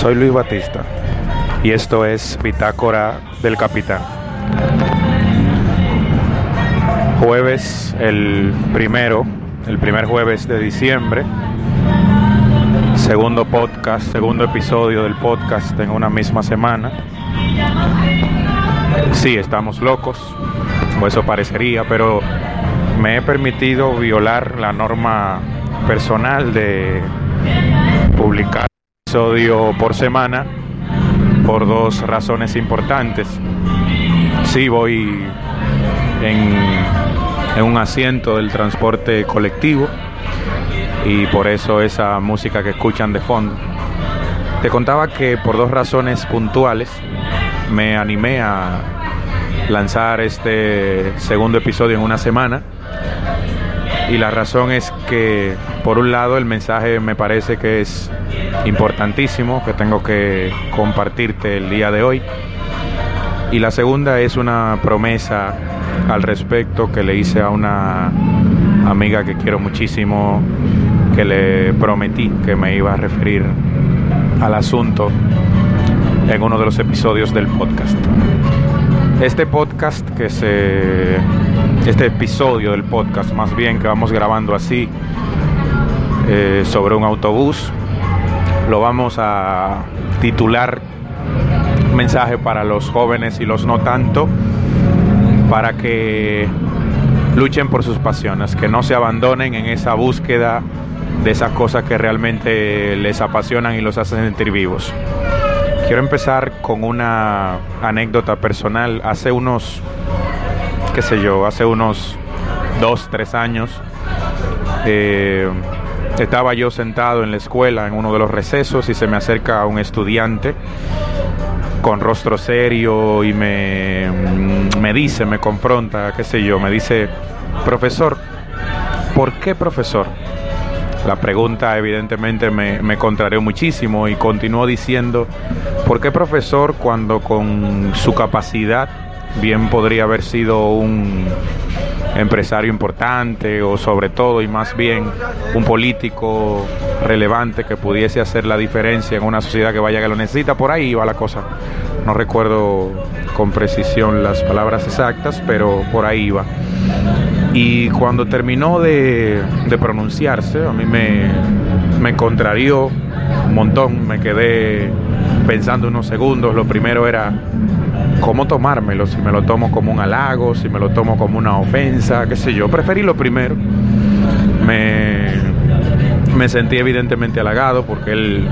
Soy Luis Batista y esto es Bitácora del Capitán. Jueves, el primero, el primer jueves de diciembre. Segundo podcast, segundo episodio del podcast en una misma semana. Sí, estamos locos, o eso parecería, pero me he permitido violar la norma personal de publicar episodio por semana por dos razones importantes. Sí, voy en, en un asiento del transporte colectivo y por eso esa música que escuchan de fondo. Te contaba que por dos razones puntuales me animé a lanzar este segundo episodio en una semana y la razón es que por un lado el mensaje me parece que es importantísimo, que tengo que compartirte el día de hoy. Y la segunda es una promesa al respecto que le hice a una amiga que quiero muchísimo, que le prometí que me iba a referir al asunto en uno de los episodios del podcast. Este podcast que se este episodio del podcast, más bien que vamos grabando así eh, sobre un autobús. Lo vamos a titular mensaje para los jóvenes y los no tanto, para que luchen por sus pasiones, que no se abandonen en esa búsqueda de esas cosas que realmente les apasionan y los hacen sentir vivos. Quiero empezar con una anécdota personal. Hace unos qué sé yo, hace unos dos, tres años, eh, estaba yo sentado en la escuela en uno de los recesos y se me acerca un estudiante con rostro serio y me, me dice, me confronta, qué sé yo, me dice, profesor, ¿por qué profesor? La pregunta evidentemente me, me contrarió muchísimo y continuó diciendo, ¿por qué profesor cuando con su capacidad bien podría haber sido un empresario importante o sobre todo y más bien un político relevante que pudiese hacer la diferencia en una sociedad que vaya que lo necesita. Por ahí va la cosa. No recuerdo con precisión las palabras exactas, pero por ahí va. Y cuando terminó de, de pronunciarse, a mí me, me contrarió un montón, me quedé pensando unos segundos. Lo primero era cómo tomármelo, si me lo tomo como un halago, si me lo tomo como una ofensa, qué sé yo. Preferí lo primero. Me, me sentí evidentemente halagado porque él,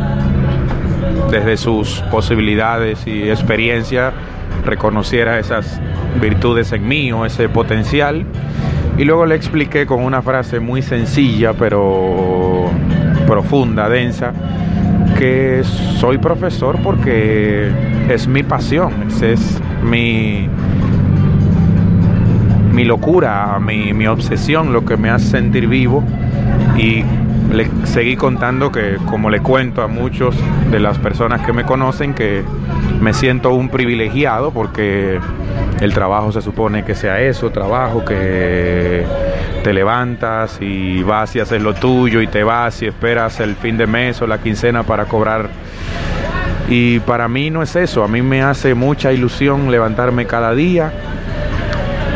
desde sus posibilidades y experiencia, reconociera esas virtudes en mí o ese potencial. Y luego le expliqué con una frase muy sencilla, pero profunda, densa, que soy profesor porque es mi pasión, es mi, mi locura, mi, mi obsesión, lo que me hace sentir vivo y le seguí contando que, como le cuento a muchos de las personas que me conocen, que me siento un privilegiado porque el trabajo se supone que sea eso, trabajo que te levantas y vas y haces lo tuyo y te vas y esperas el fin de mes o la quincena para cobrar. Y para mí no es eso, a mí me hace mucha ilusión levantarme cada día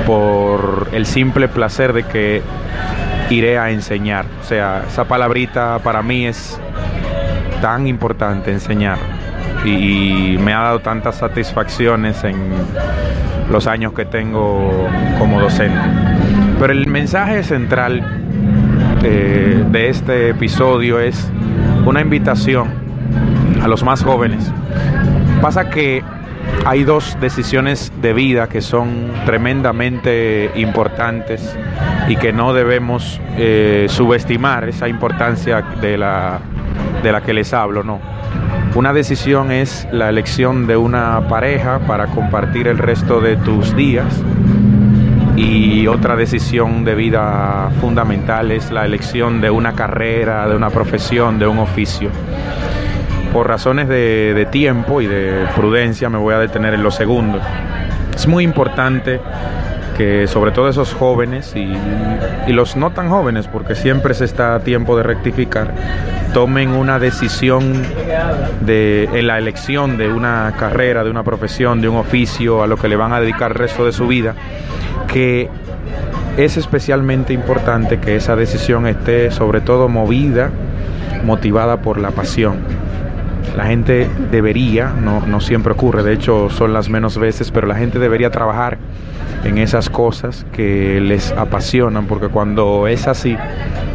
por el simple placer de que iré a enseñar. O sea, esa palabrita para mí es tan importante, enseñar. Y me ha dado tantas satisfacciones en los años que tengo como docente. Pero el mensaje central eh, de este episodio es una invitación a los más jóvenes. Pasa que hay dos decisiones de vida que son tremendamente importantes y que no debemos eh, subestimar esa importancia de la, de la que les hablo, no. Una decisión es la elección de una pareja para compartir el resto de tus días y otra decisión de vida fundamental es la elección de una carrera, de una profesión, de un oficio. Por razones de, tiempo y de prudencia me voy a detener en lo segundo. Es muy importante que sobre todo esos jóvenes y, y, los no tan jóvenes, porque siempre se está a tiempo de rectificar, tomen una decisión de, en la elección de una carrera, de una profesión, de un oficio a lo que le van a dedicar el resto de su vida, que es especialmente importante que esa decisión esté sobre todo movida, motivada por la pasión. La gente debería, no, no siempre ocurre, de hecho son las menos veces, pero la gente debería trabajar en esas cosas que les apasionan, porque cuando es así,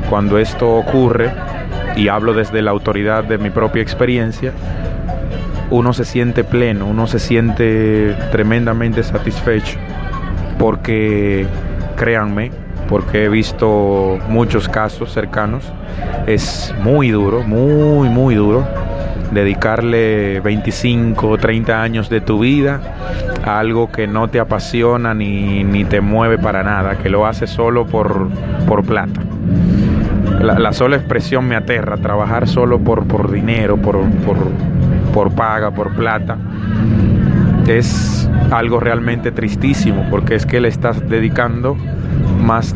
cuando esto ocurre, y hablo desde la autoridad de mi propia experiencia, uno se siente pleno, uno se siente tremendamente satisfecho, porque créanme, porque he visto muchos casos cercanos, es muy duro, muy, muy duro dedicarle 25 o 30 años de tu vida a algo que no te apasiona ni, ni te mueve para nada, que lo haces solo por, por plata. La, la, sola expresión me aterra, trabajar solo por, por dinero, por, por, por paga, por plata, es algo realmente tristísimo, porque es que le estás dedicando más,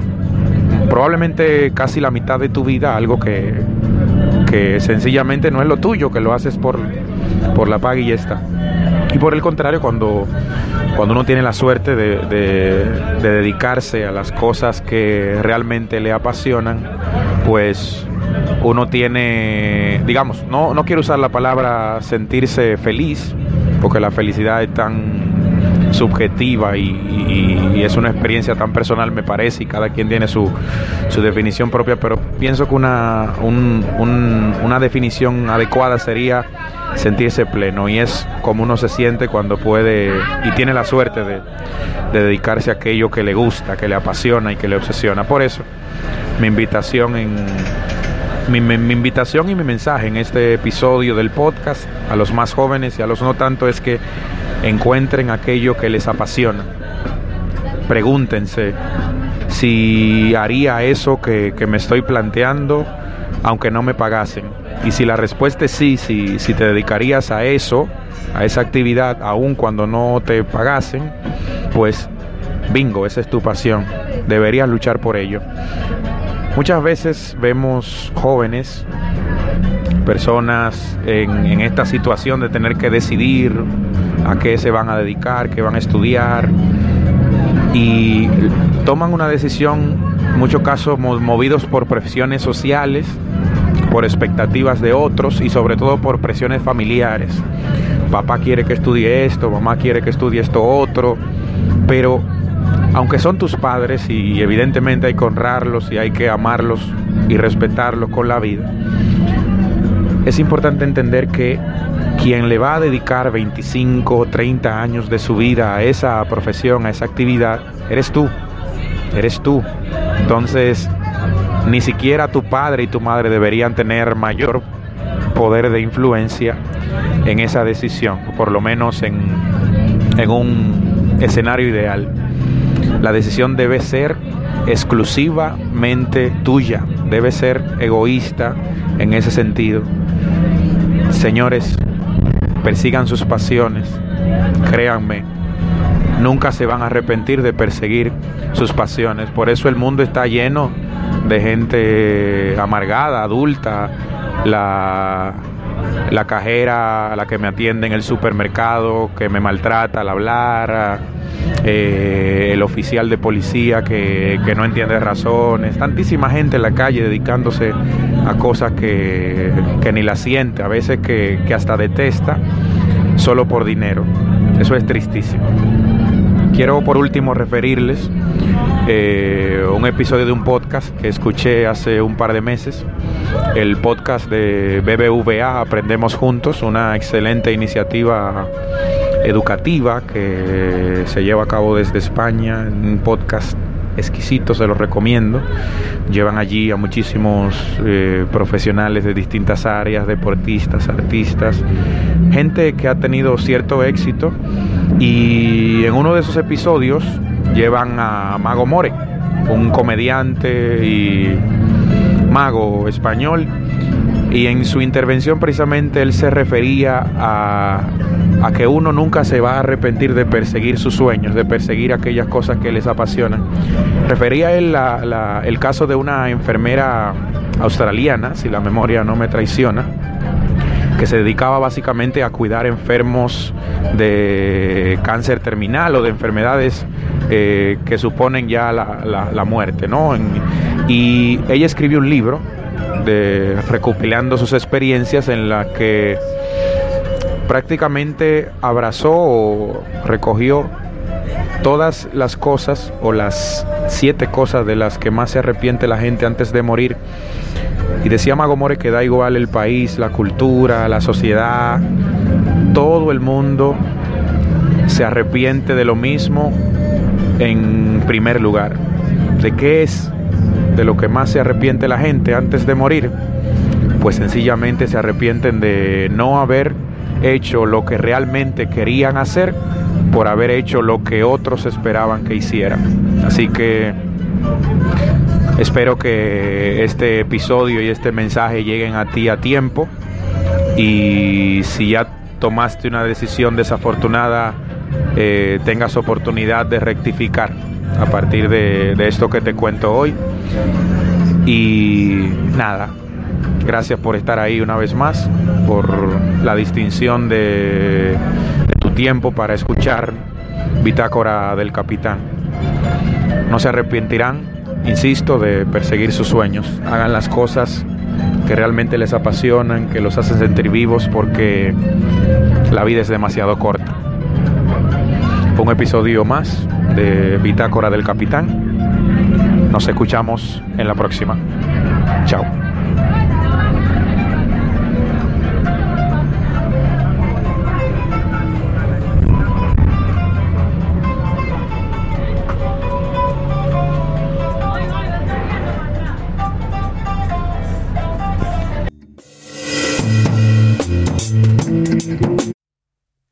probablemente casi la mitad de tu vida a algo que, que sencillamente no es lo tuyo, que lo haces por, por la paga y está. Y por el contrario, cuando, cuando uno tiene la suerte de, de, de, dedicarse a las cosas que realmente le apasionan, pues uno tiene, digamos, no, no quiero usar la palabra sentirse feliz, porque la felicidad es tan subjetiva y, es una experiencia tan personal me parece y cada quien tiene su, su definición propia, pero pienso que una, un, un, una definición adecuada sería sentirse pleno y es como uno se siente cuando puede y tiene la suerte de dedicarse a aquello que le gusta, que le apasiona y que le obsesiona. Por eso mi invitación en mi, mi, invitación y mi mensaje en este episodio del podcast a los más jóvenes y a los no tanto es que encuentren aquello que les apasiona. Pregúntense si haría eso que, que me estoy planteando aunque no me pagasen. Y si la respuesta es sí, si, si te dedicarías a eso, a esa actividad, aun cuando no te pagasen, pues bingo, esa es tu pasión. Deberías luchar por ello. Muchas veces vemos jóvenes, personas en, esta situación de tener que decidir a qué se van a dedicar, qué van a estudiar y toman una decisión, en muchos casos movidos por presiones sociales, por expectativas de otros y sobre todo por presiones familiares. Papá quiere que estudie esto, mamá quiere que estudie esto otro, pero aunque son tus padres y evidentemente hay que honrarlos y hay que amarlos y respetarlos con la vida, es importante entender que quien le va a dedicar 25 o 30 años de su vida a esa profesión, a esa actividad, eres tú, eres tú. Entonces, ni siquiera tu padre y tu madre deberían tener mayor poder de influencia en esa decisión, por lo menos en, en un escenario ideal. La decisión debe ser exclusivamente tuya, debe ser egoísta en ese sentido. Señores, persigan sus pasiones, créanme, nunca se van a arrepentir de perseguir sus pasiones. Por eso el mundo está lleno de gente amargada, adulta, la, la cajera, la que me atiende en el supermercado, que me maltrata al hablar, eh, el oficial de policía que, que, no entiende razones, tantísima gente en la calle dedicándose a cosas que, que ni la siente, a veces que, que hasta detesta solo por dinero. Eso es tristísimo. Quiero por último referirles eh, un episodio de un podcast que escuché hace un par de meses, el podcast de BBVA Aprendemos Juntos, una excelente iniciativa educativa que se lleva a cabo desde España, un podcast exquisito, se los recomiendo. Llevan allí a muchísimos eh, profesionales de distintas áreas, deportistas, artistas, gente que ha tenido cierto éxito y en uno de esos episodios llevan a Mago More, un comediante y mago español Y en su intervención precisamente él se refería a, a, que uno nunca se va a arrepentir de perseguir sus sueños, de perseguir aquellas cosas que les apasionan. Refería él la, la, el caso de una enfermera australiana, si la memoria no me traiciona, que se dedicaba básicamente a cuidar enfermos de cáncer terminal o de enfermedades eh, que suponen ya la, la, la muerte, ¿no? En, y ella escribió un libro de recopilando sus experiencias en la que prácticamente abrazó o recogió todas las cosas o las siete cosas de las que más se arrepiente la gente antes de morir y decía Magomore que da igual el país, la cultura, la sociedad, todo el mundo se arrepiente de lo mismo en primer lugar. ¿De qué es de lo que más se arrepiente la gente antes de morir? Pues sencillamente se arrepienten de no haber hecho lo que realmente querían hacer por haber hecho lo que otros esperaban que hicieran. Así que Espero que este episodio y este mensaje lleguen a ti a tiempo y si ya tomaste una decisión desafortunada, eh, tengas oportunidad de rectificar a partir de, de esto que te cuento hoy. Y nada, gracias por estar ahí una vez más, por la distinción de, tu tiempo para escuchar Bitácora del Capitán. No se arrepentirán insisto, de perseguir sus sueños. Hagan las cosas que realmente les apasionan, que los hacen sentir vivos porque la vida es demasiado corta. Fue un episodio más de Bitácora del Capitán. Nos escuchamos en la próxima. Chao.